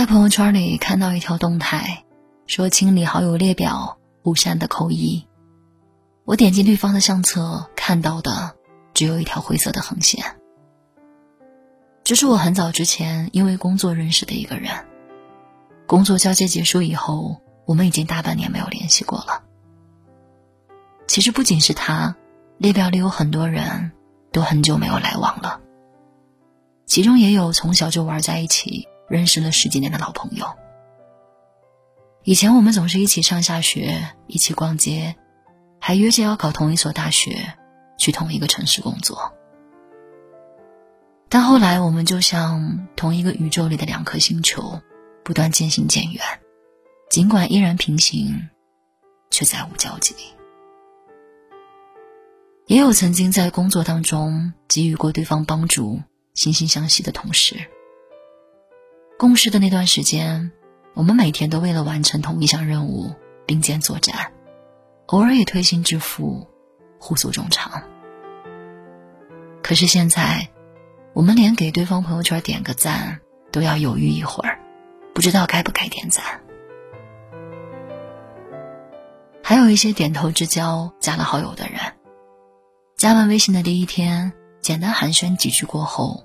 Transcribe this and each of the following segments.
在朋友圈里看到一条动态，说清理好友列表，不删的扣一。我点击对方的相册，看到的只有一条灰色的横线。这是我很早之前因为工作认识的一个人。工作交接结束以后，我们已经大半年没有联系过了。其实不仅是他，列表里有很多人都很久没有来往了。其中也有从小就玩在一起、认识了十几年的老朋友。以前我们总是一起上下学，一起逛街，还约着要考同一所大学，去同一个城市工作。但后来，我们就像同一个宇宙里的两颗星球，不断渐行渐远，尽管依然平行，却再无交集。也有曾经在工作当中给予过对方帮助、惺惺相惜的同事。共事的那段时间，我们每天都为了完成同一项任务并肩作战，偶尔也推心置腹，互诉衷肠。可是现在，我们连给对方朋友圈点个赞都要犹豫一会儿，不知道该不该点赞。还有一些点头之交、加了好友的人。加完微信的第一天，简单寒暄几句过后，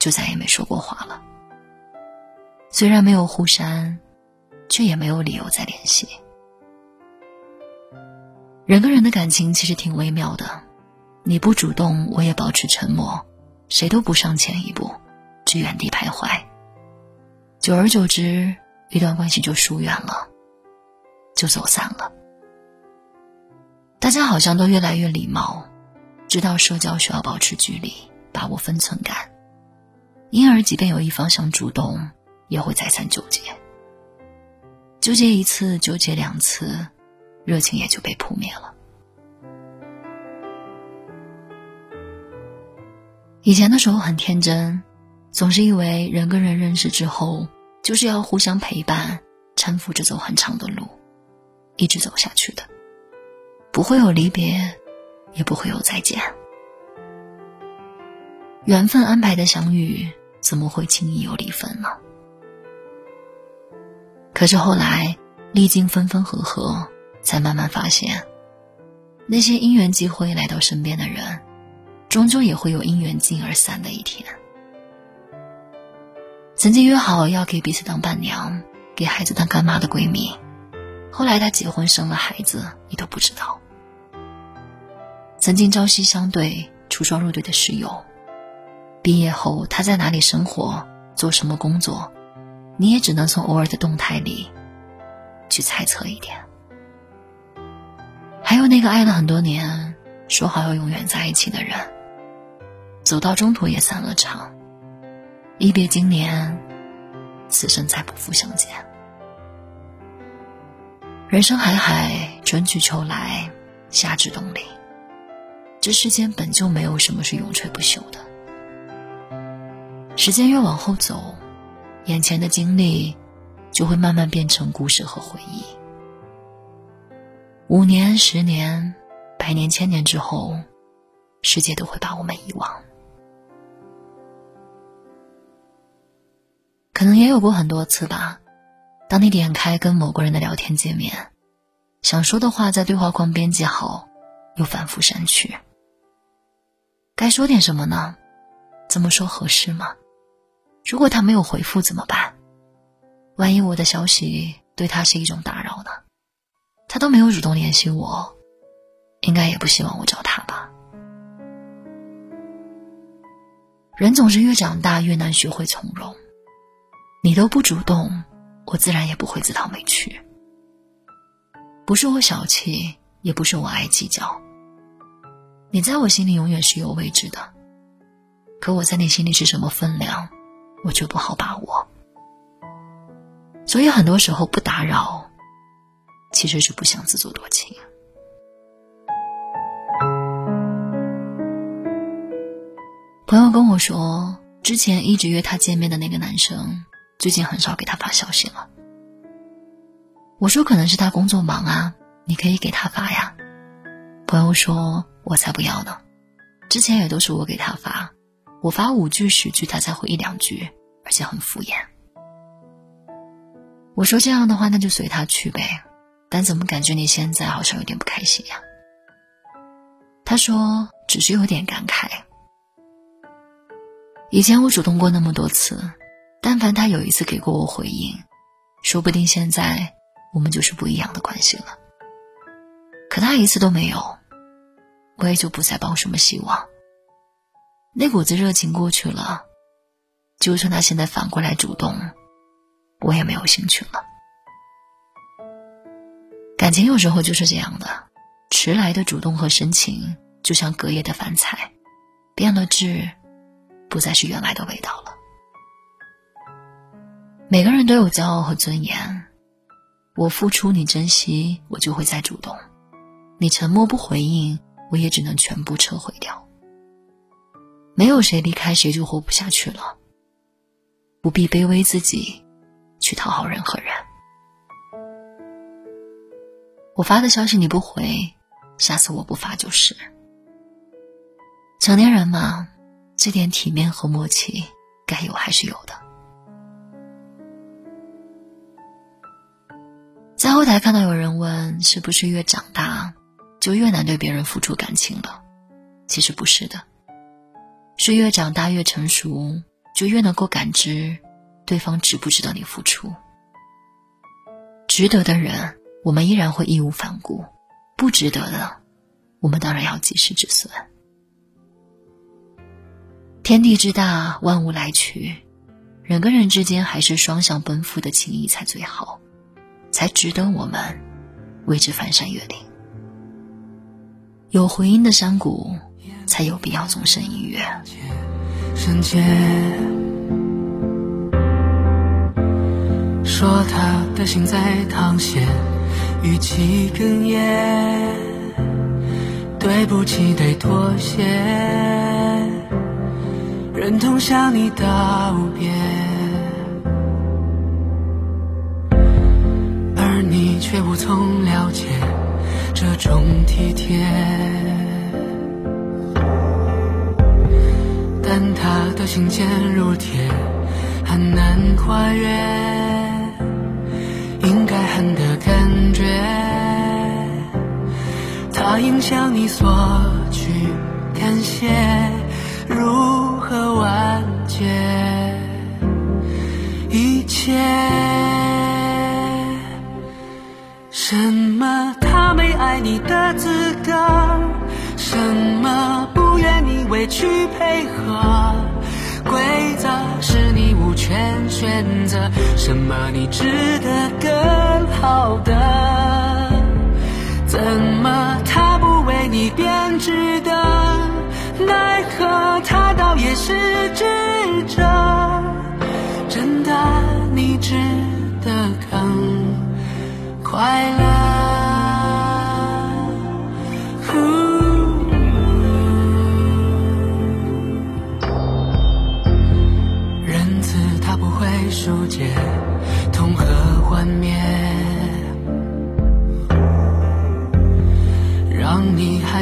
就再也没说过话了。虽然没有互删，却也没有理由再联系。人跟人的感情其实挺微妙的，你不主动，我也保持沉默，谁都不上前一步，只原地徘徊。久而久之，一段关系就疏远了，就走散了。大家好像都越来越礼貌。知道社交需要保持距离，把握分寸感，因而即便有一方想主动，也会再三纠结。纠结一次，纠结两次，热情也就被扑灭了。以前的时候很天真，总是以为人跟人认识之后，就是要互相陪伴，搀扶着走很长的路，一直走下去的，不会有离别。也不会有再见。缘分安排的相遇，怎么会轻易有离分呢？可是后来历经分分合合，才慢慢发现，那些因缘际会来到身边的人，终究也会有因缘尽而散的一天。曾经约好要给彼此当伴娘，给孩子当干妈的闺蜜，后来她结婚生了孩子，你都不知道。曾经朝夕相对、出双入对的室友，毕业后他在哪里生活、做什么工作，你也只能从偶尔的动态里去猜测一点。还有那个爱了很多年、说好要永远在一起的人，走到中途也散了场，一别经年，此生再不复相见。人生海海，春去秋来，夏至冬临。这世间本就没有什么是永垂不朽的。时间越往后走，眼前的经历就会慢慢变成故事和回忆。五年、十年、百年、千年之后，世界都会把我们遗忘。可能也有过很多次吧。当你点开跟某个人的聊天界面，想说的话在对话框编辑好，又反复删去。该说点什么呢？怎么说合适吗？如果他没有回复怎么办？万一我的消息对他是一种打扰呢？他都没有主动联系我，应该也不希望我找他吧？人总是越长大越难学会从容。你都不主动，我自然也不会自讨没趣。不是我小气，也不是我爱计较。你在我心里永远是有位置的，可我在你心里是什么分量，我就不好把握。所以很多时候不打扰，其实是不想自作多情。朋友跟我说，之前一直约他见面的那个男生，最近很少给他发消息了。我说可能是他工作忙啊，你可以给他发呀。朋友说。我才不要呢！之前也都是我给他发，我发五句十句，他才回一两句，而且很敷衍。我说这样的话，那就随他去呗。但怎么感觉你现在好像有点不开心呀？他说只是有点感慨。以前我主动过那么多次，但凡他有一次给过我回应，说不定现在我们就是不一样的关系了。可他一次都没有，我也就不再抱什么希望。那股子热情过去了，就算他现在反过来主动，我也没有兴趣了。感情有时候就是这样的，迟来的主动和深情，就像隔夜的饭菜，变了质，不再是原来的味道了。每个人都有骄傲和尊严，我付出你珍惜，我就会再主动；你沉默不回应，我也只能全部撤回掉。没有谁离开谁就活不下去了，不必卑微自己，去讨好任何人。我发的消息你不回，下次我不发就是。成年人嘛，这点体面和默契该有还是有的。在后台看到有人问，是不是越长大就越难对别人付出感情了？其实不是的，是越长大越成熟，就越能够感知对方值不值得你付出。值得的人。我们依然会义无反顾，不值得的，我们当然要及时止损。天地之大，万物来去，人跟人之间还是双向奔赴的情谊才最好，才值得我们为之翻山越岭。有回音的山谷，才有必要纵身一跃。说他的心在淌血。语气哽咽，对不起，得妥协，忍痛向你道别，而你却无从了解这种体贴。他的心坚如铁，很难跨越。应该恨的感觉，他应向你索取感谢，如何完结一切？什么他没爱你的资格？什么不愿你委屈配合？规则是你无权选择，什么你值得更好的？怎么他不为你编织的？奈何他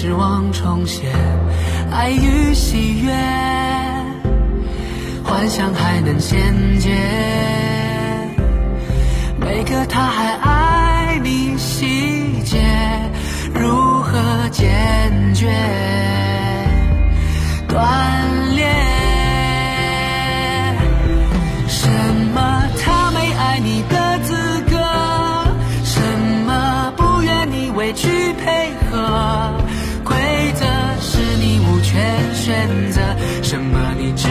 指望重现爱与喜悦，幻想还能衔接，每个他还爱你细节，如何坚决？想把你指